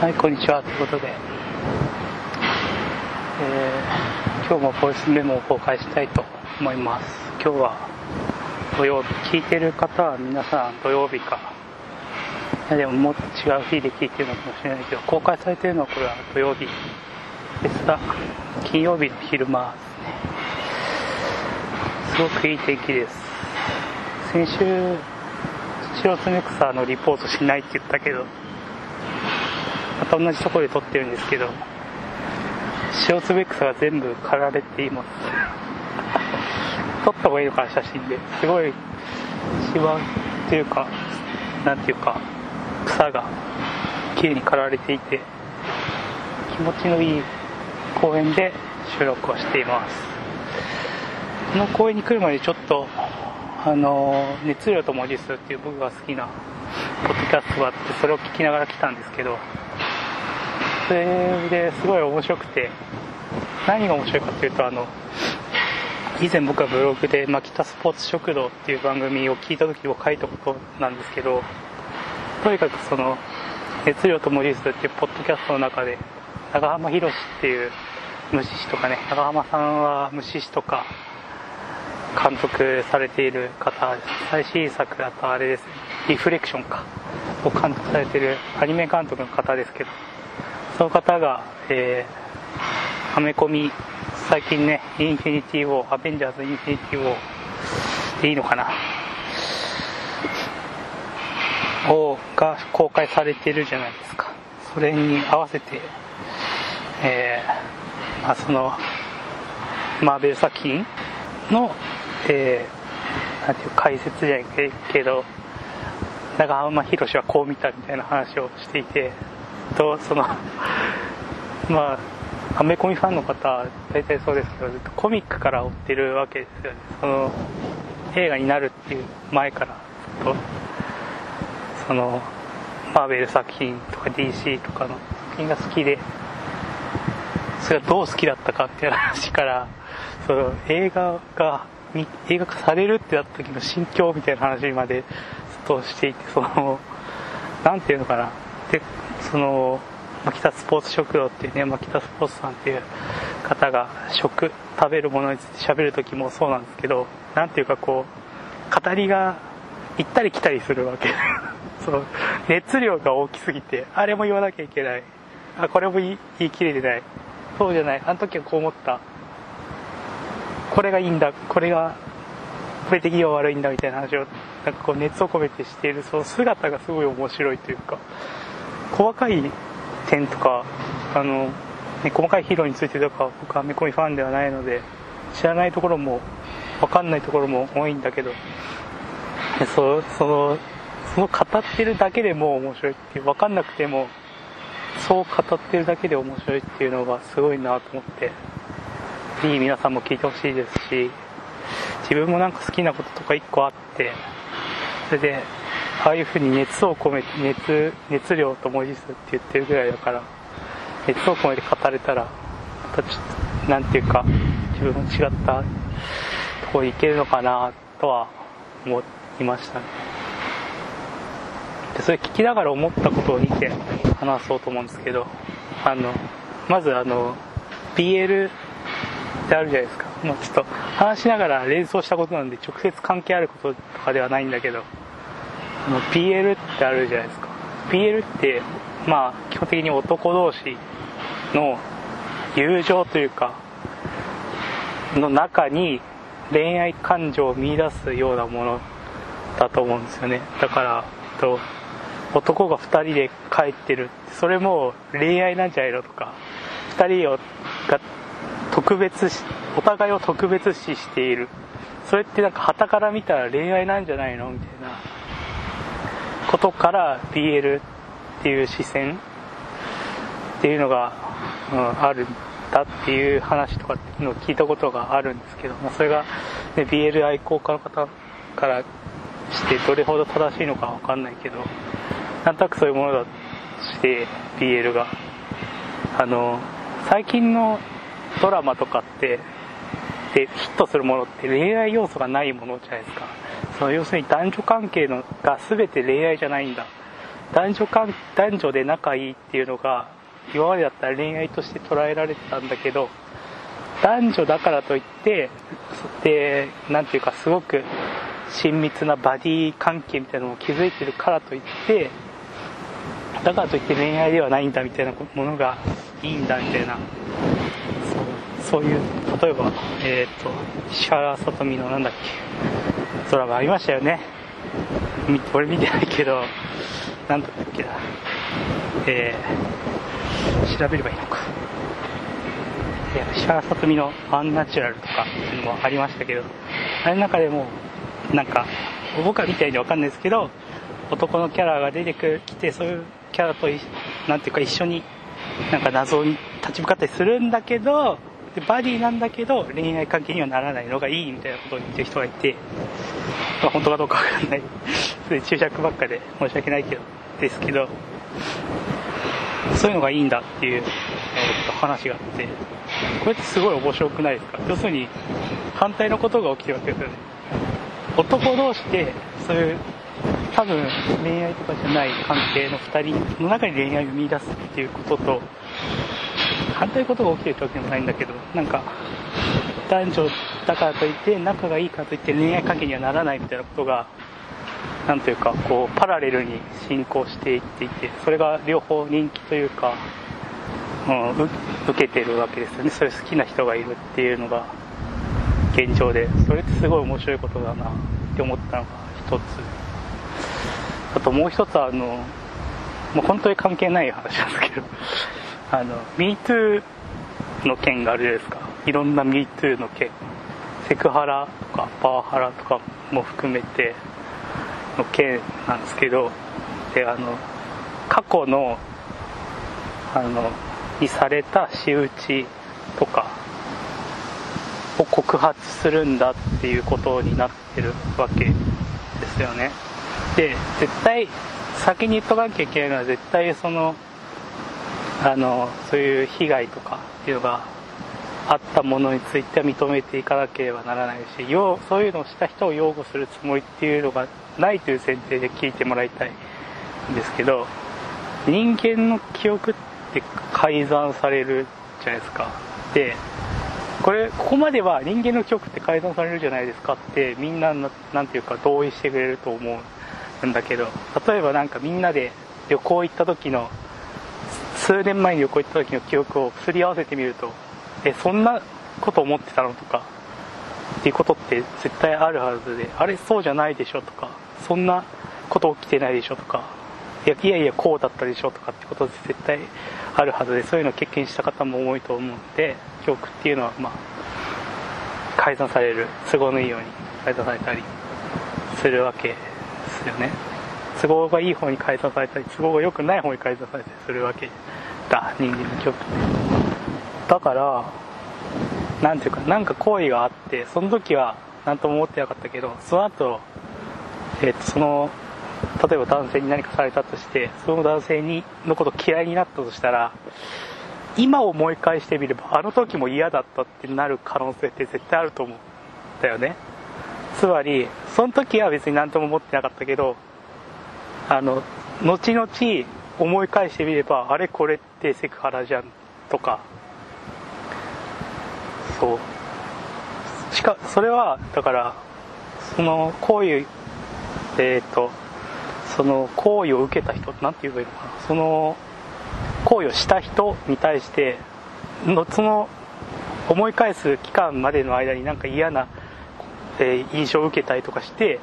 はい、こんにちは。ということで、えー、今日もボイスメモを公開したいと思います。今日は土曜日。聞いてる方は皆さん土曜日か。いやでももっと違う日で聞いてるのかもしれないけど、公開されてるのはこれは土曜日ですが、金曜日の昼間ですね。すごくいい天気です。先週、白爪草のリポートしないって言ったけど、また同じところで撮ってるんですけど、塩つべ草が全部刈られています。撮った方がいいのかな、写真で。すごい、シワっていうか、なんていうか、草が綺麗に刈られていて、気持ちのいい公園で収録をしています。この公園に来るまでちょっと、あの、熱量と文字数っていう僕が好きなポッドキャストがあって、それを聞きながら来たんですけど、それですごい面白くて、何が面白いかっていうと、あの、以前僕はブログで、マキタスポーツ食堂っていう番組を聞いた時を書いたことなんですけど、とにかくその、熱量と文字数っていうポッドキャストの中で、長浜博っていう蟲師とかね、長濵さんは蟲師とか、監督されている方。最新作だとあれですね、リフレクションか、を監督されているアニメ監督の方ですけど、その方が、えー、アメコミ、最近ね、インフィニティ・ウォー、アベンジャーズ・インフィニティ・ウォーでいいのかな？を、が公開されてるじゃないですか。それに合わせて、えー、まあその、マーベル作品の、えー、なんていう解説じゃないけど、長浜博はこう見たみたいな話をしていて、と、その、まあ、アメコミファンの方、大体そうですけど、ずっとコミックから追ってるわけですよね。その、映画になるっていう前からずっと、その、マーベル作品とか DC とかの作品が好きで、それがどう好きだったかっていう話から、その映画が、映画化されるってなった時の心境みたいな話までずっとしていて、その、なんていうのかな。で、その、牧田スポーツ食堂っていうね、牧田スポーツさんっていう方が食、食べるものについて喋る時もそうなんですけど、なんていうかこう、語りが行ったり来たりするわけ。その、熱量が大きすぎて、あれも言わなきゃいけない。あ、これも言い切れてない。そうじゃない。あの時はこう思った。これがいいんだ。これが、これ的には悪いんだみたいな話を、なんかこう熱を込めてしている、その姿がすごい面白いというか、細かい点とか、あの、ね、細かいヒーローについてとか、僕はアメコミファンではないので、知らないところも、わかんないところも多いんだけど、そその、その語ってるだけでも面白いっていう、わかんなくても、そう語ってるだけで面白いっていうのがすごいなと思って、ぜひ皆さんも聞いてほしいですし、自分もなんか好きなこととか一個あって、それで、ああいうふうに熱を込めて、熱、熱量と文字数って言ってるぐらいだから、熱を込めて語れたら、またちょっと、なんていうか、自分も違ったとこに行けるのかなとは思いましたね。で、それ聞きながら思ったことを2点話そうと思うんですけど、あの、まずあの、BL ってあるじゃないですか。もうちょっと話しながら連想したことなんで直接関係あることとかではないんだけど、あの BL ってあるじゃないですか。BL って、まあ、基本的に男同士の友情というか、の中に恋愛感情を見出すようなものだと思うんですよね。だから、と男が2人で帰ってる。それも恋愛なんじゃないのとか、2人をが特別し、お互いを特別視している。それってなんか旗から見たら恋愛なんじゃないのみたいなことから BL っていう視線っていうのが、うん、あるんだっていう話とかっていうのを聞いたことがあるんですけど、まあ、それが、ね、BL 愛好家の方からしてどれほど正しいのかわかんないけど、なんとなくそういうものだして BL が。あの、最近のドラマとかってでヒットするものって恋愛要素がないものじゃないですかその要するに男女関係のが全て恋愛じゃないんだ。男女間男女で仲いいっていうのが今までだったら恋愛として捉えられてたんだけど男女だからといってでなんていうかすごく親密なバディ関係みたいなのを築いてるからといってだからといって恋愛ではないんだみたいなものがいいんだみたいな。そうそういう例えばえっ、ー、と石原さとみのなんだっけ。ドラマありましたよね。俺見てないけどなんだっけな。えー、調べればいいのか。石原さとみの「アンナチュラル」とかっていうのもありましたけどあれの中でもなんか僕は見たように分かんないですけど男のキャラが出てきてそういうキャラとなんていうか一緒になんか謎に立ち向かったりするんだけどでバディなんだけど恋愛関係にはならないのがいいみたいなことを言ってる人がいて、まあ、本当かどうか分かんない。注釈ばっかで申し訳ないけどですけどそういうのがいいんだっていう、えー、と話があってこれってすごい面白くないですか？要するに反対のことが起きてるわけですよね。男同士でそういう多分恋愛とかじゃない関係の2人の中に恋愛を見出すっていうことと反対ことが起きてるってわけでもないんだけどなんか男女だからといって仲がいいからといって恋愛関係にはならないみたいなことがなんというかこうパラレルに進行していっていてそれが両方人気というか、うん、受けてるわけですよね。それ好きな人がいるっていうのが現状で。それってすごい面白いことだなって思ったのが一つ。あともう一つはあのもう本当に関係ない話なんですけど。あの MeToo の件があるじゃないですか。いろんな MeToo の件。セクハラとかパワハラとかも含めての件なんですけど。であの過去のあのにされた仕打ちとかを告発するんだっていうことになってるわけですよね。で絶対先に言っとかなきゃいけないのは絶対そのあのそういう被害とかっていうのがあったものについては認めていかなければならないしそういうのをした人を擁護するつもりっていうのがないという前提で聞いてもらいたいんですけど人間の記憶って改ざんされるじゃないですか。でこれここまでは人間の記憶って改ざんされるじゃないですかってみんな何ていうか同意してくれると思うんだけど例えばなんかみんなで旅行行った時の数年前に旅行行った時の記憶をすり合わせてみるとえそんなこと思ってたのとかっていうことって絶対あるはずであれそうじゃないでしょとかそんなこと起きてないでしょとかいやいやいやこうだったでしょとかってことで絶対あるはずでそういうのを経験した方も多いと思うので記憶っていうのはまあ改ざんされる都合のいいように改ざんされたりするわけですよね。都合がいい方に改ざんされたり都合が良くない方に改ざんされたりするわけだ。人間の記憶ってだから何ていうか何か行為があってその時は何とも思ってなかったけどその後、えー、とその例えば男性に何かされたとしてその男性にのこと嫌いになったとしたら今思い返してみればあの時も嫌だったってなる可能性って絶対あると思うんだよね。つまりその時は別に何とも思ってなかったけどあの後々思い返してみればあれこれってセクハラじゃんとか。そう。しかそれはだからその行為えっ、ー、とその行為を受けた人なんて言えばいいのかな。その行為をした人に対してのその思い返す期間までの間になんか嫌な、えー、印象を受けたりとかして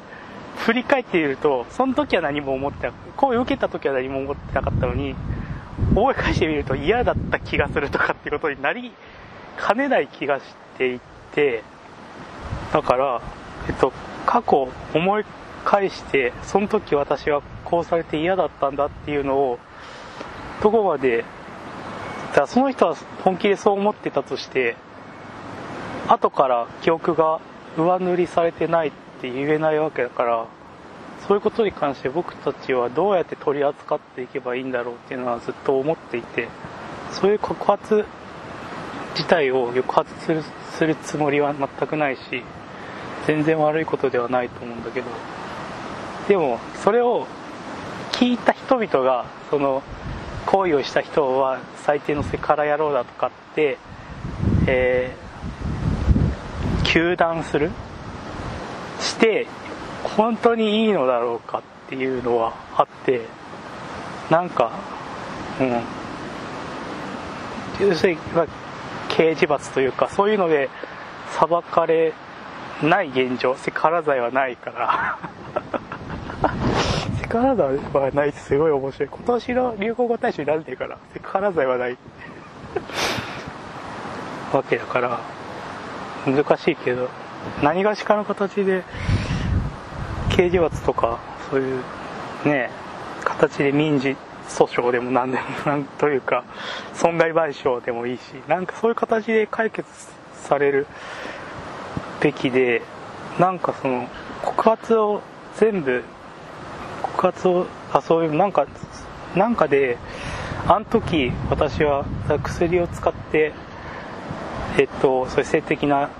振り返ってみるとその時は何も思ってな行為を受けた時は何も思ってなかったのに思い返してみると嫌だった気がするとかってことになりかねない気がしていてだからえっと過去思い返してその時私はこうされて嫌だったんだっていうのをどこまでだその人は本気でそう思ってたとして後から記憶が上塗りされてないって言えないわけだからそういうことに関して僕たちはどうやって取り扱っていけばいいんだろうっていうのはずっと思っていてそういう告発自体を抑圧するするつもりは全くないし全然悪いことではないと思うんだけどでもそれを聞いた人々がその行為をした人は最低のセカラ野郎だとかって、えー、糾弾するして本当にいいのだろうかっていうのはあってなんかうん。要するに、刑事罰というかそういうので裁かれない現状。セカラ罪はないから。セカラ罪はないってすごい面白い。今年の流行語大賞になってるからセカラ罪はない。わけだから難しいけど。何がしかの形で刑事罰とかそういうね形で民事訴訟でも何でも なんというか損害賠償でもいいしなんかそういう形で解決されるべきでなんかその告発を全部告発をあそういうなんかなんかであの時私は薬を使ってえっとそういう性的な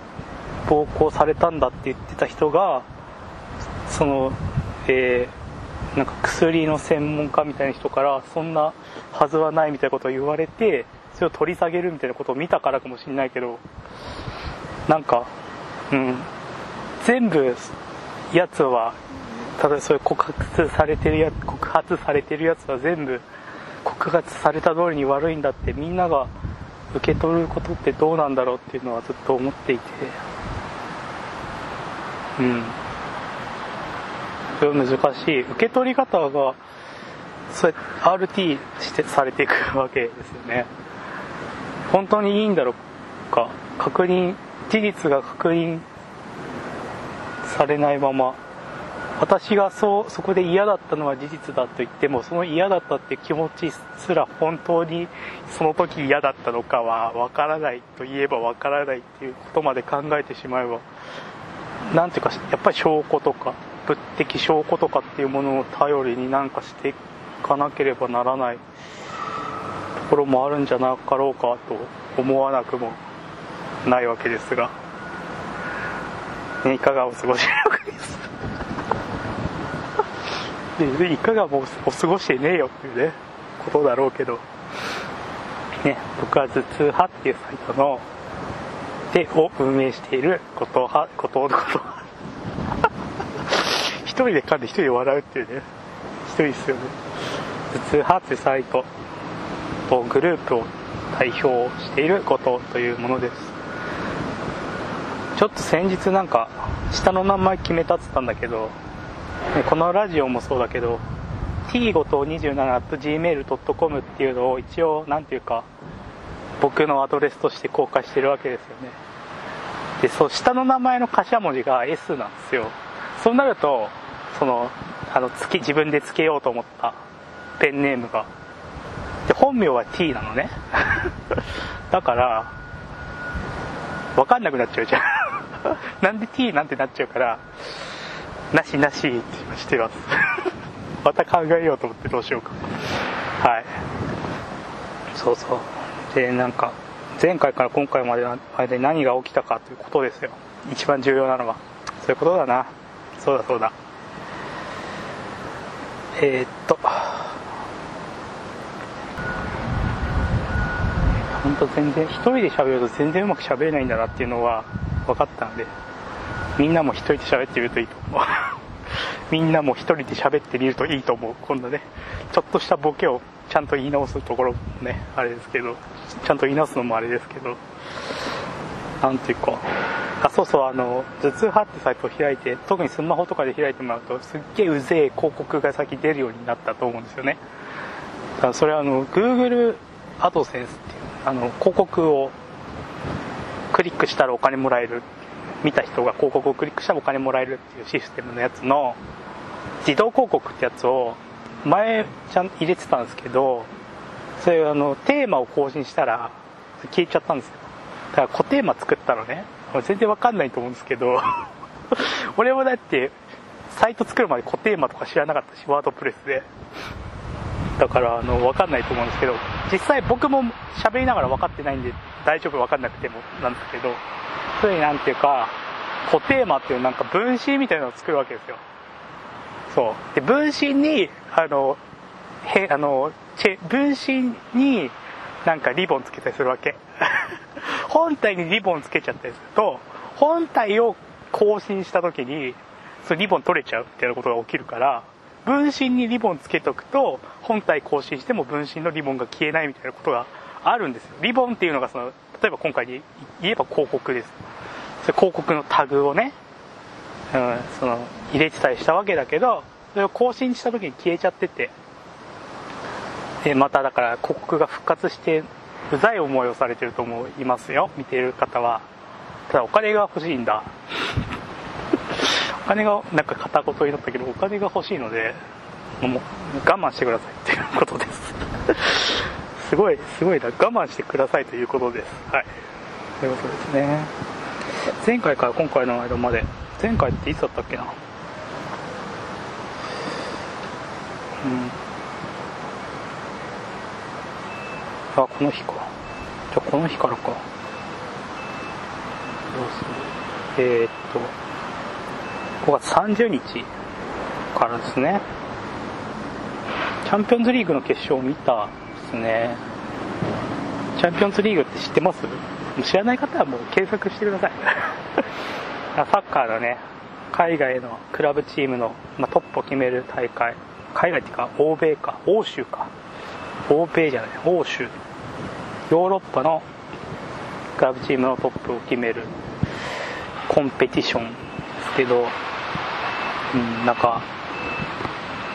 暴行されたんだって言ってた人がそのえー、なんか薬の専門家みたいな人からそんなはずはないみたいなことを言われてそれを取り下げるみたいなことを見たからかもしれないけどなんかうん。全部やつはただそういう告発されてるや告発されてるやつは全部告発された通りに悪いんだってみんなが受け取ることってどうなんだろうっていうのはずっと思っていて。うん。それ難しい。受け取り方がそう RT してされていくわけですよね。本当にいいんだろうか。確認事実が確認されないまま。私がそうそこで嫌だったのは事実だと言ってもその嫌だったって気持ちすら本当にその時嫌だったのかは分からないと言えば分からないっていうことまで考えてしまえば何ていうかやっぱり証拠とか物的証拠とかっていうものを頼りになんかしていかなければならないところもあるんじゃなかろうかと思わなくもないわけですが、ね、いかがお過ごしのかです。でいかがもお過ごしてねえよっていうねことだろうけどね僕は頭痛派っていうサイトのでを運営している後藤派後藤のこと。一人で噛んで一人で笑うっていうね。一人ですよね。頭痛派ってサイトとグループを代表している後藤というものです。ちょっと先日なんか下の名前決めたっつったんだけどこのラジオもそうだけど t 5と 27.gmail.com っていうのを一応何ていうか僕のアドレスとして公開してるわけですよね。でそう下の名前の頭文字が S なんですよ。そうなるとそのあのつ自分でつけようと思ったペンネームが。で本名は T なのね。だから分かんなくなっちゃうじゃん。なんで T なんてなっちゃうからなしなしってしてます。また考えようと思ってどうしようか。はい。そうそう。でなんか前回から今回までの間に何が起きたかということですよ。一番重要なのは。そういうことだな。そうだそうだ。えー、っと。本当全然一人で喋ると全然うまく喋れないんだなっていうのは分かったのでみんなも一人で喋ってみるといいと思う。みんなも一人で喋ってみるといいと思う。今度ねちょっとしたボケをちゃんと言い直すところねあれですけどちゃんと言い直すのもあれですけどなんていうかあそうそうあの頭痛派ってサイトを開いて特にスマホとかで開いてもらうとすっげえうぜえ広告が先出るようになったと思うんですよね。だからそれはあの Google アドセンスっていうあの広告をクリックしたらお金もらえる見た人が広告をクリックしたらお金もらえるっていうシステムのやつの自動広告ってやつを前ちゃん入れてたんですけどそれあのテーマを更新したら消えちゃったんですよ。だから固テーマ作ったのね。全然わかんないと思うんですけど 俺もだってサイト作るまで固テーマとか知らなかったしワードプレスで。だからあの分かんないと思うんですけど実際僕も喋りながら分かってないんで大丈夫分かんなくてもなんですけどそういうなんていうか固テーマっていうなんか分子みたいなのを作るわけですよ。そう。で分身にあのへあのチェ分身になんかリボンつけたりするわけ。本体にリボンつけちゃったりすると本体を更新した時にそのリボン取れちゃうみたいなことが起きるから分身にリボンつけとくと本体更新しても分身のリボンが消えないみたいなことがあるんですよ。リボンっていうのがその例えば今回で言えば広告です。それ広告のタグをね、うん、その入れてたりしたわけだけどそれを更新した時に消えちゃってて。でまただから広告が復活してうざい思いをされてると思いますよ。見てる方は。ただお金が欲しいんだ。お金がなんか片言になったけどお金が欲しいのでもう我慢してください。っていうことです。すごいすごいな。我慢してくださいということです。はい。ということですね。前回から今回の間まで前回っていつだったっけな？うん。あこの日か。じゃあこの日からか。どうする？えー、っと5月30日からですね。チャンピオンズリーグの決勝を見たですね。チャンピオンズリーグって知ってます？知らない方はもう検索してください。サッカーのね海外のクラブチームの、まあ、トップを決める大会。海外っていうか欧米か。欧州か。欧米じゃない。欧州。ヨーロッパのクラブチームのトップを決めるコンペティション。ですけど、うん、なんか、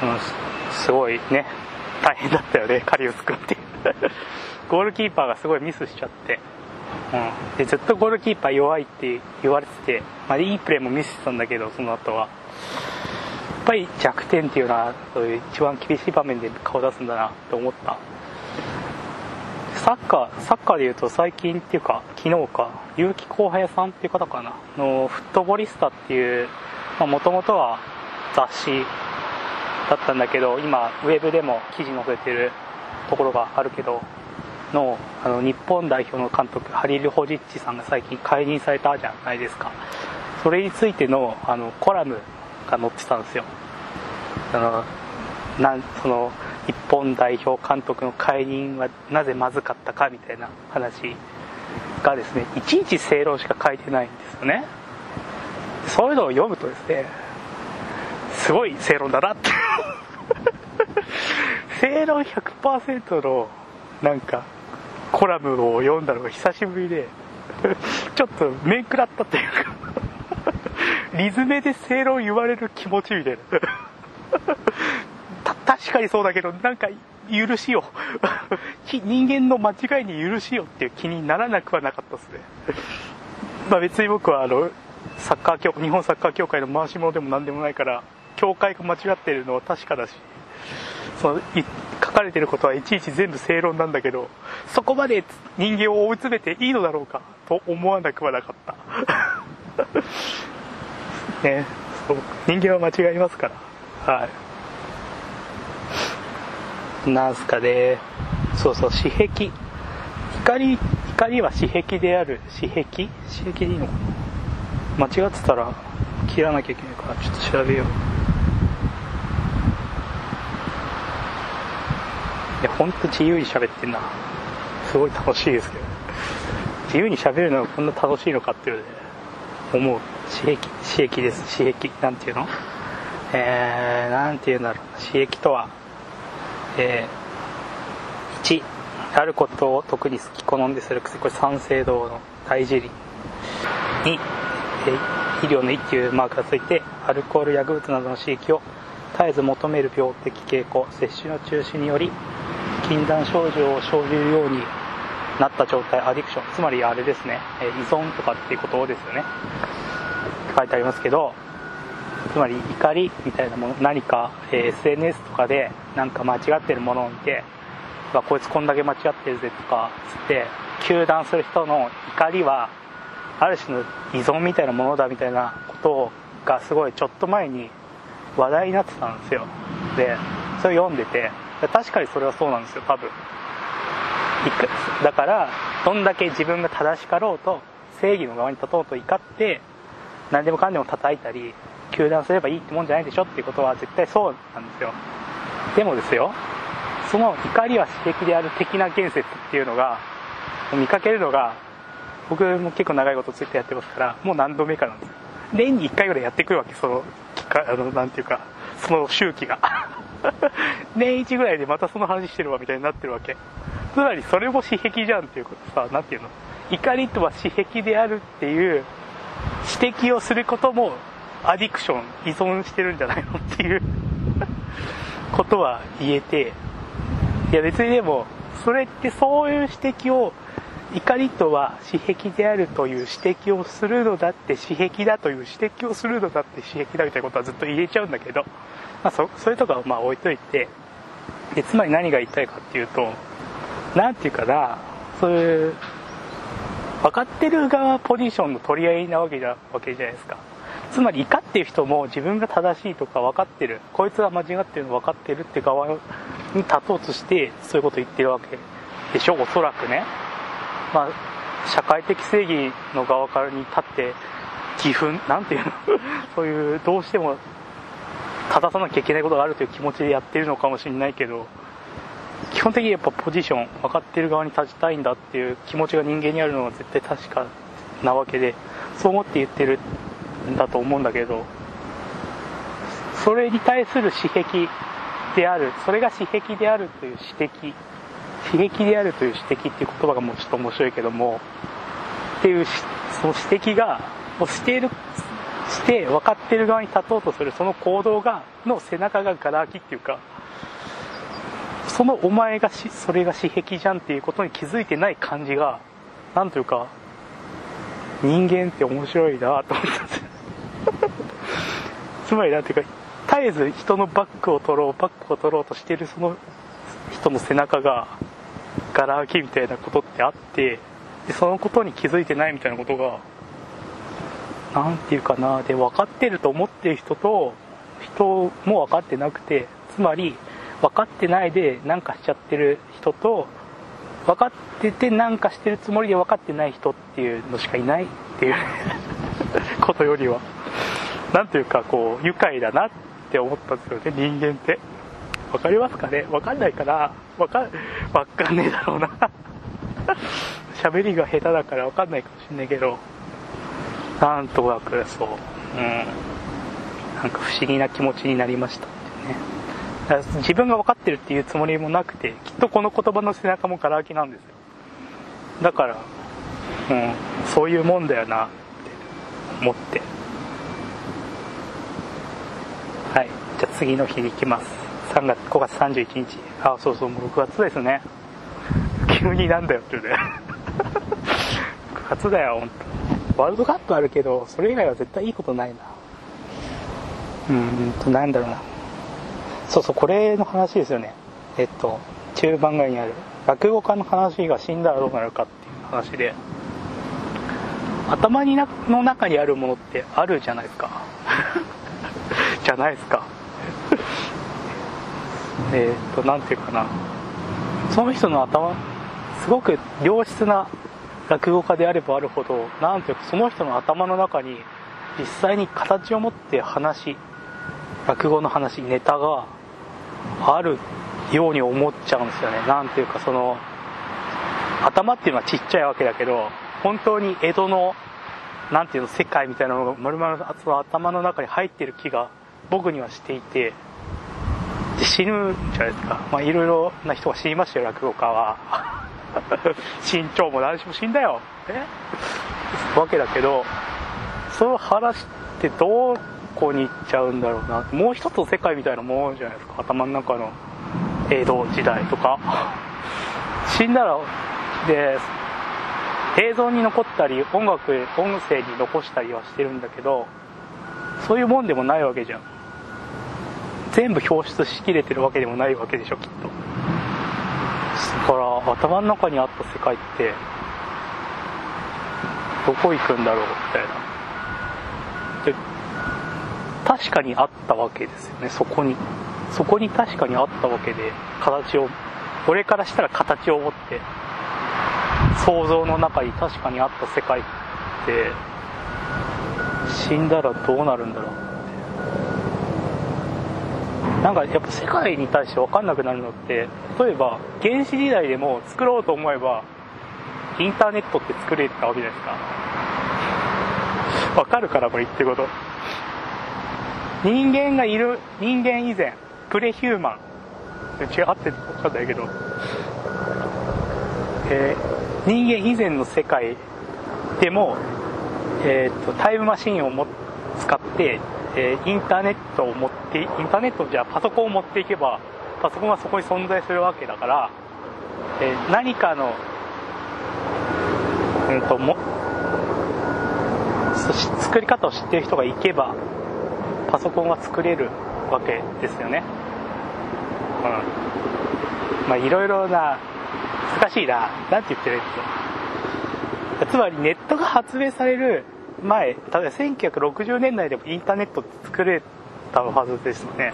うん、すごいね。大変だったよね。カリウス君って。ゴールキーパーがすごいミスしちゃって、うん、でずっとゴールキーパー弱いって言われてて、まあ、いいプレーもミスしてたんだけどその後は。やっぱり弱点っていうのはそういう一番厳しい場面で顔出すんだなと思った。サッカーサッカーでいうと最近っていうか昨日か。結城浩平さんっていう方かな。のフットボリスタっていうもともとは雑誌だったんだけど今ウェブでも記事載せてるところがあるけどのあの日本代表の監督ハリル・ホジッチさんが最近解任されたじゃないですか。それについてのあのコラムが載ってたんですよ。あのなんその日本代表監督の解任はなぜまずかったかみたいな話がですねいちいち正論しか書いてないんですよね。そういうのを読むとですねすごい正論だなって。正論100%のなんかコラムを読んだのが久しぶりで ちょっと面食らったっていうか リズメで正論言われる気持ちみたいな。た確かにそうだけどなんか許しよ人間の間違いに許しよっていう気にならなくはなかったですね。まあ別に僕はあのサッカー協日本サッカー協会の回し者でも何でもないから協会が間違ってるのは確かだしその書かれてることはいちいち全部正論なんだけどそこまで人間を追い詰めていいのだろうかと思わなくはなかった。ね。そう。人間は間違いますから。はい。なんすかね。そうそう。私壁光光は私壁である。私壁私壁でいいのかな？間違ってたら切らなきゃいけないからちょっと調べよう。いやほんと自由に喋ってんな。すごい楽しいですけど。自由に喋るのがこんな楽しいのかっていうので思う。私壁私壁です。私壁なんていうの？えー、なんていうんだろう私壁とはえー、1あることを特に好き好んでする癖これ三省堂の大事理。2、え、医療の1っていうマークがついてアルコール薬物などの刺激を絶えず求める病的傾向摂取の中止により禁断症状を生じるようになった状態アディクションつまりあれですね依存とかっていうことですよね。書いてありますけどつまり怒りみたいなもの何か、え、SNS とかでなんか間違ってるものを見てこいつこんだけ間違ってるぜとかつって糾弾する人の怒りはある種の依存みたいなものだみたいなことがすごいちょっと前に話題になってたんですよ。でそれ読んでて確かにそれはそうなんですよ多分。だからどんだけ自分が正しかろうと正義の側に立とうと怒って何でもかんでも叩いたり糾弾すればいいってもんじゃないでしょっていうことは絶対そうなんですよ。でもですよその怒りは刺激である的な言説っていうのが見かけるのが僕も結構長いことツイッターやってますからもう何度目かなんです年に1回ぐらいやってくるわけそのあのなんていうかその周期が。年一ぐらいでまたその話してるわみたいになってるわけ。つまりそれも私癖じゃんっていうことさ何ていうの？怒りとは私癖であるっていう指摘をすることもアディクション依存してるんじゃないのっていう ことは言えて。いや別にでもそれってそういう指摘を怒りとは私癖であるという指摘をするのだって私癖だという指摘をするのだって私癖だみたいなことはずっと言えちゃうんだけど、まあ、そそういうとこはまあ置いといてでつまり何が言いたいかっていうと何て言うかなそういう分かってる側ポジションの取り合いなわけじゃわけじゃないですか。つまり怒っている人も自分が正しいとか分かってる。こいつが間違ってるの分かってるって側に立とうとしてそういうこと言ってるわけでしょおそらくね。まあ社会的正義の側からに立って義憤なんていうの？そういうどうしても正さなきゃいけないことがあるという気持ちでやってるのかもしれないけど基本的にやっぱポジション分かってる側に立ちたいんだっていう気持ちが人間にあるのは絶対確かなわけでそう思って言ってるんだと思うんだけどそれに対する私癖であるそれが私癖であるという指摘刺激であるという指摘っていう言葉がもうちょっと面白いけどもっていうその指摘がをしているして分かってる側に立とうとするその行動がの背中がガラ空きっていうかそのお前がしそれが私癖じゃんっていうことに気づいてない感じがなんというか人間って面白いなと思ったんです つまりなんていうか絶えず人のバックを取ろうバックを取ろうとしてるその人の背中がガラ空きみたいなことってあってでそのことに気づいてないみたいなことが何て言うかなで分かってると思ってる人と人も分かってなくてつまり分かってないで何かしちゃってる人と分かってて何かしてるつもりで分かってない人っていうのしかいないっていう ことよりは何というかこう愉快だなって思ったんですよね人間って。分かりますかね？分かんないから分か分かんねえだろうな。喋りが下手だから分かんないかもしんないけど。なんとなくそう。うん。なんか不思議な気持ちになりました。ってね自分が分かってるっていうつもりもなくてきっとこの言葉の背中もがら空きなんですよ。だから、うん、そういうもんだよなって思って。はい。じゃあ次の日に行きます。3月5月31日。あそうそうもう6月ですね。急になんだよって言うね。9月だよ本当ワールドカップあるけどそれ以外は絶対いいことないなうんとなんだろうなそうそう、これの話ですよね。えっと、中盤街にある落語家の話が死んだらどうなるかっていう話で、頭になの中にあるものってあるじゃないですか。じゃないですか。えっと、なんていうかな。その人の頭、すごく良質な落語家であればあるほど、なんていうか、その人の頭の中に実際に形を持って話、落語の話、ネタがあるように思っちゃうんですよね。なんていうかその、頭っていうのはちっちゃいわけだけど、本当に江戸の、なんていうの、世界みたいなのが丸々その頭の中に入ってる気が僕にはしていて、死ぬんじゃないですか。まあいろいろな人が死にましたよ、落語家は。身長も何しも死んだよ。え？わけだけど、その話ってどうこに行っちゃうんだろうな。もう一つの世界みたいなもんじゃないですか。頭の中の江戸時代とか。死んだらで映像に残ったり音楽音声に残したりはしてるんだけどそういうもんでもないわけじゃん。全部表出しきれてるわけでもないわけでしょきっとだから頭の中にあった世界ってどこ行くんだろうみたいな。で確かにあったわけですよねそこに。そこに確かにあったわけで形を俺からしたら形を持って想像の中に確かにあった世界って死んだらどうなるんだろう。なんかやっぱ世界に対して分かんなくなるのって例えば原始時代でも作ろうと思えばインターネットって作れたわけじゃないですか。分かるからこれ言ってること。人間がいる人間以前プレヒューマン。違って分かんないけど、えー、人間以前の世界でも、えーと、タイムマシンをも使ってえー、インターネットを持ってインターネットじゃパソコンを持っていけばパソコンはそこに存在するわけだから、えー、何かのうんとも作り方を知っている人がいけばパソコンは作れるわけですよね。うん。まあいろいろな難しいな。何て言ってるってつまりネットが発明される前、例えば1960年代でもインターネットって作れたはずですよね。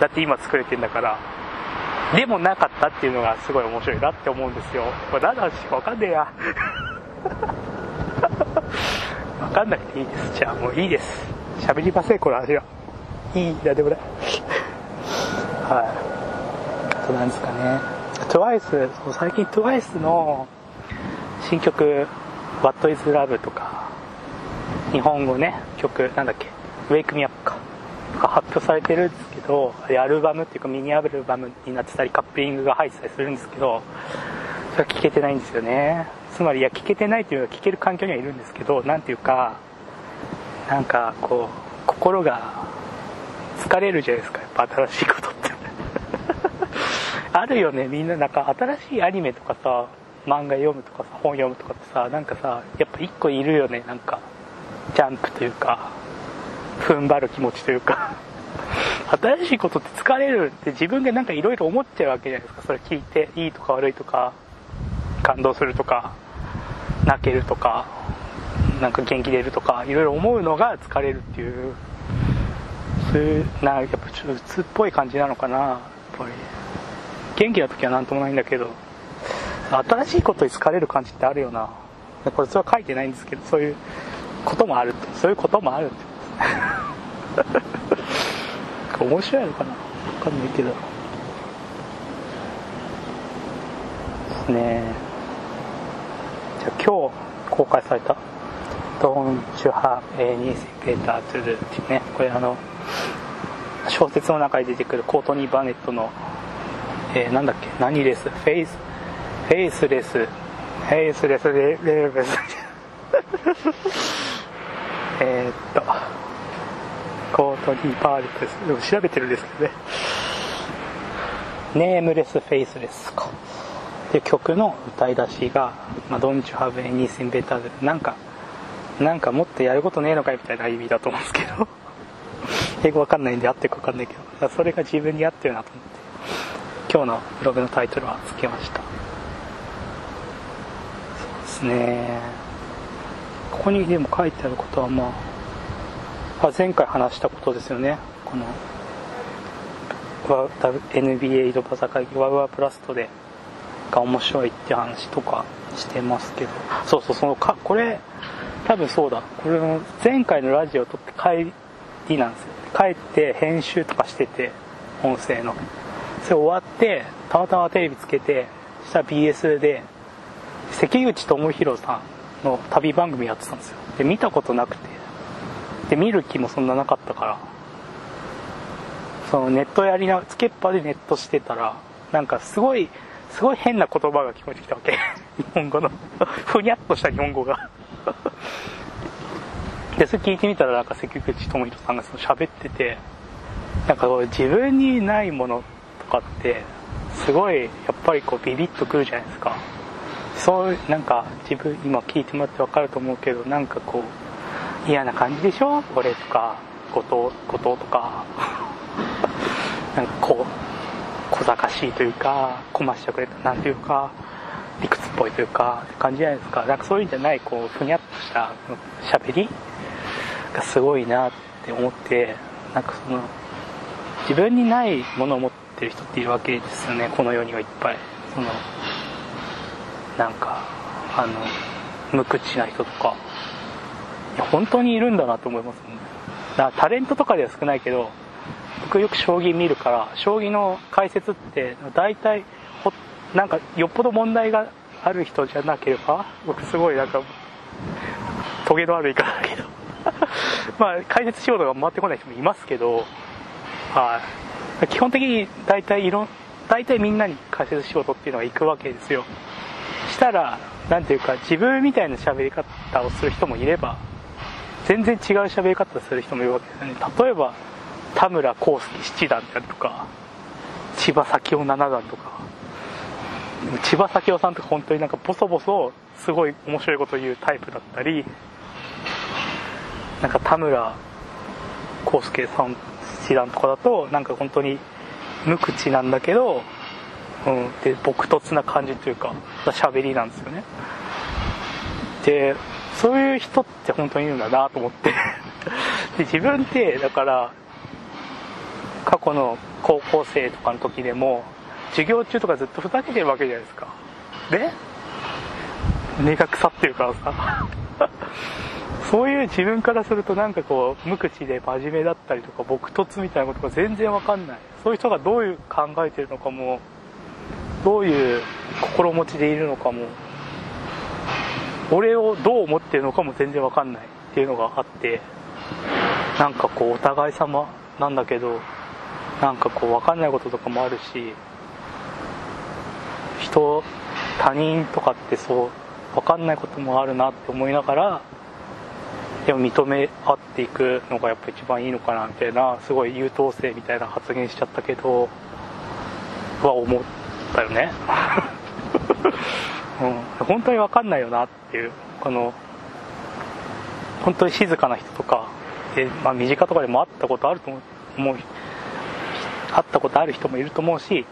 だって今作れてんだから。でもなかったっていうのがすごい面白いなって思うんですよ。これ何の話かわかんねえや。わかんなくていいです。じゃあもういいです。喋りません、この話は。いい、なんでもない。はい。あとなんですかね。TWICE、最近 TWICE の新曲、What is Love とか、日本語ね曲なんだっけ「Wake Me Up か」発表されてるんですけどアルバムっていうかミニアルバムになってたりカップリングが入ってたりするんですけどそれは聞けてないんですよね。つまりいや聞けてないっていうのは聞ける環境にはいるんですけど何ていうかなんかこう心が疲れるじゃないですか。やっぱ新しいことって。あるよね。みんななんか新しいアニメとかさ漫画読むとかさ本読むとかってさなんかさやっぱ一個いるよね。なんかジャンプというか。踏ん張る気持ちというか。新しいことって疲れるって自分でなんかいろいろ思っちゃうわけじゃないですか。それ聞いていいとか悪いとか感動するとか泣けるとかなんか元気出るとかいろいろ思うのが疲れるっていうそういうなやっぱちょっと鬱っぽい感じなのかな。やっぱり。元気な時は何ともないんだけど新しいことに疲れる感じってあるよな。これそれは書いてないんですけどそういうこともあるそういうこともあるって。面白いのかな？分かんないけど。ですね。じゃあ今日公開された「ドン・チュハ・エーニーセ・ペーター・トゥル」っていうねこれあの小説の中に出てくるコートニー・バネットの、えー、なんだっけ？何レス？フェイス？フェイスレス？フェイスレス？レレレス？えー、っと、コートニー・パーリプス。でも調べてるんですけどね。ネームレス・フェイスレスか。っていう曲の歌い出しが、まあ、Don't you have anything better なんか、なんかもっとやることねえのかいみたいな意味だと思うんですけど。英語わかんないんで合ってるかわかんないけど、それが自分に合ってるなと思って、今日のブログのタイトルはつけました。そうですね。ここにでも書いてあることはまあ前回話したことですよね。この NBA 井戸端会議ワウワープラストでが面白いって話とかしてますけど。そうそうそのかこれ多分そうだ。これの前回のラジオを撮って帰りなんですよ。帰って編集とかしてて音声の。それ終わってたまたまテレビつけてしたら BS で関口智弘さんの旅番組やってたんですよ。で見たことなくて。で見る気もそんななかったから。そのネットやりなつけっぱでネットしてたらなんかすごいすごい変な言葉が聞こえてきたわけ。日本語の。ふにゃっとした日本語が。でそれ聞いてみたらなんか関口智弘さんがその喋っててなんか自分にないものとかってすごいやっぱりこうビビッとくるじゃないですか。そうなんか自分今聞いてもらって分かると思うけどなんかこう嫌な感じでしょ?俺とか後藤後藤とか。なんかこう小賢しいというかこましてくれたなんていうか理屈っぽいというか感じじゃないですか。なんかそういうんじゃないこうふにゃっとした喋りがすごいなって思ってなんかその自分にないものを持ってる人っているわけですよね。この世にはいっぱい。そのなんかあの無口な人とか。本当にいるんだなと思いますね。だからタレントとかでは少ないけど僕よく将棋見るから将棋の解説って大体ほなんかよっぽど問題がある人じゃなければ僕すごいなんかトゲのある言い方だけど。まあ解説仕事が回ってこない人もいますけど、はい、基本的に大体いろ大体みんなに解説仕事っていうのが行くわけですよ。したら何ていうか自分みたいな喋り方をする人もいれば全然違う喋り方する人もいるわけですよね。例えば田村康介七段であるとか千葉咲夫七段とか。千葉咲夫さんとか本当になんかボソボソすごい面白いこと言うタイプだったりなんか田村康介さん七段とかだとなんか本当に無口なんだけど、うん、で朴突な感じというか喋りなんですよね。でそういう人って本当にいるんだなと思って。で自分ってだから過去の高校生とかの時でも授業中とかずっとふざけてるわけじゃないですか。で根が腐ってるからさ。そういう自分からするとなんかこう無口で真面目だったりとか朴突みたいなことが全然わかんない。そういう人がどういう考えてるのかもどういう心持ちでいるのかも俺をどう思ってるのかも全然わかんないっていうのがあってなんかこうお互い様なんだけどなんかこう分かんないこととかもあるし人他人とかってそう分かんないこともあるなって思いながらでも認め合っていくのがやっぱ一番いいのかなみたいなすごい優等生みたいな発言しちゃったけどは思ったよね、うん、本当に分かんないよなっていうこの本当に静かな人とかで、まあ、身近とかでも会ったことあると思う会ったことある人もいると思うし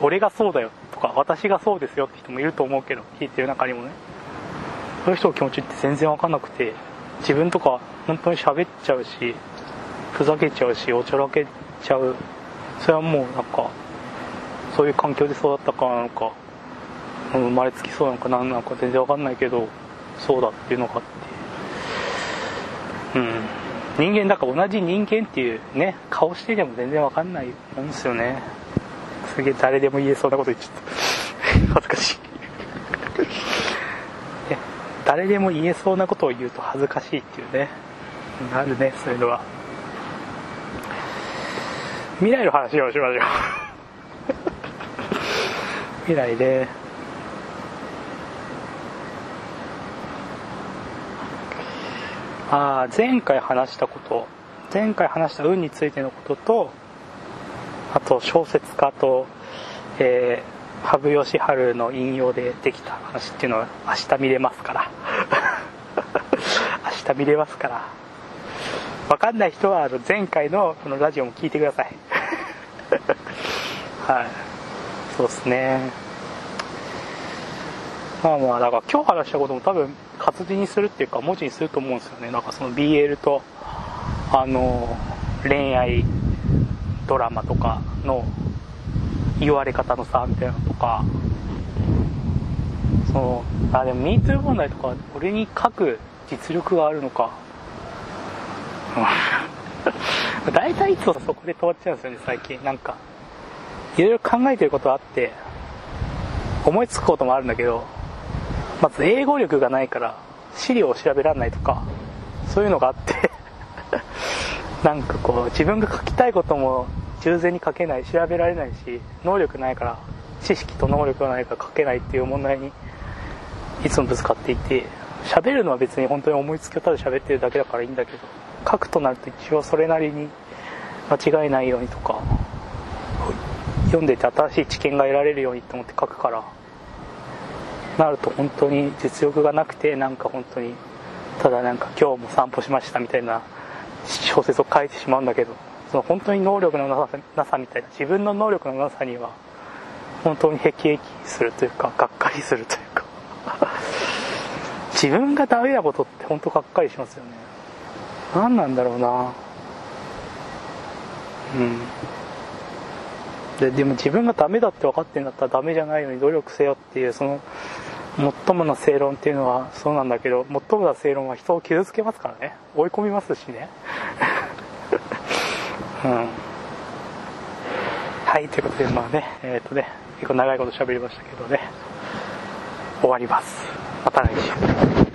俺がそうだよとか私がそうですよって人もいると思うけど聞いてる中にもね。そういう人の気持ちって全然分かんなくて自分とか本当に喋っちゃうしふざけちゃうしおちゃらけちゃう。それはもうなんかそういう環境で育ったからなのか生まれつきそうなのか何なのか全然分かんないけどそうだっていうのがあって。うん。人間だから同じ人間っていうね顔してても全然わかんないもんですよね。すげえ誰でも言えそうなこと言っちゃった。恥ずかしい。誰でも言えそうなことを言うと恥ずかしいっていうね。あるねそういうのは。未来の話をしましょう。未来であ前回話したこと前回話した運についてのこととあと小説家と、えー、羽生善治の引用でできた話っていうのは明日見れますから。明日見れますから。分かんない人はあの前回のこのラジオも聞いてください。はい。そうですね。まあまあだから今日話したことも多分活字にするっていうか文字にすると思うんですよね。なんかその BL とあの恋愛ドラマとかの言われ方の差みたいなのとか。そのあでも MeToo 問題とか俺に書く実力があるのか。大体いつもそこで止まっちゃうんですよね最近。なんかいろいろ考えてることあって思いつくこともあるんだけどまず英語力がないから資料を調べられないとかそういうのがあって なんかこう自分が書きたいことも従前に書けない調べられないし能力ないから知識と能力がないから書けないっていう問題にいつもぶつかっていて喋るのは別に本当に思いつきをただ喋ってるだけだからいいんだけど書くとなると一応それなりに間違えないようにとか読んでて新しい知見が得られるようにと思って書くからなると本当に実力がなくてなんか本当にただなんか今日も散歩しましたみたいな小説を書いてしまうんだけどその本当に能力のなさなさみたいな自分の能力のなさには本当に辟易するというかがっかりするというか。自分がダメなことって本当がっかりしますよね。何なんだろうな。うん。ででも自分がダメだって分かってんだったらダメじゃないように努力せよっていうその最もな正論っていうのはそうなんだけど最もな正論は人を傷つけますからね。追い込みますしね。うん。はいということでまあねえっ、とね結構長いこと喋りましたけどね。終わります。また来週。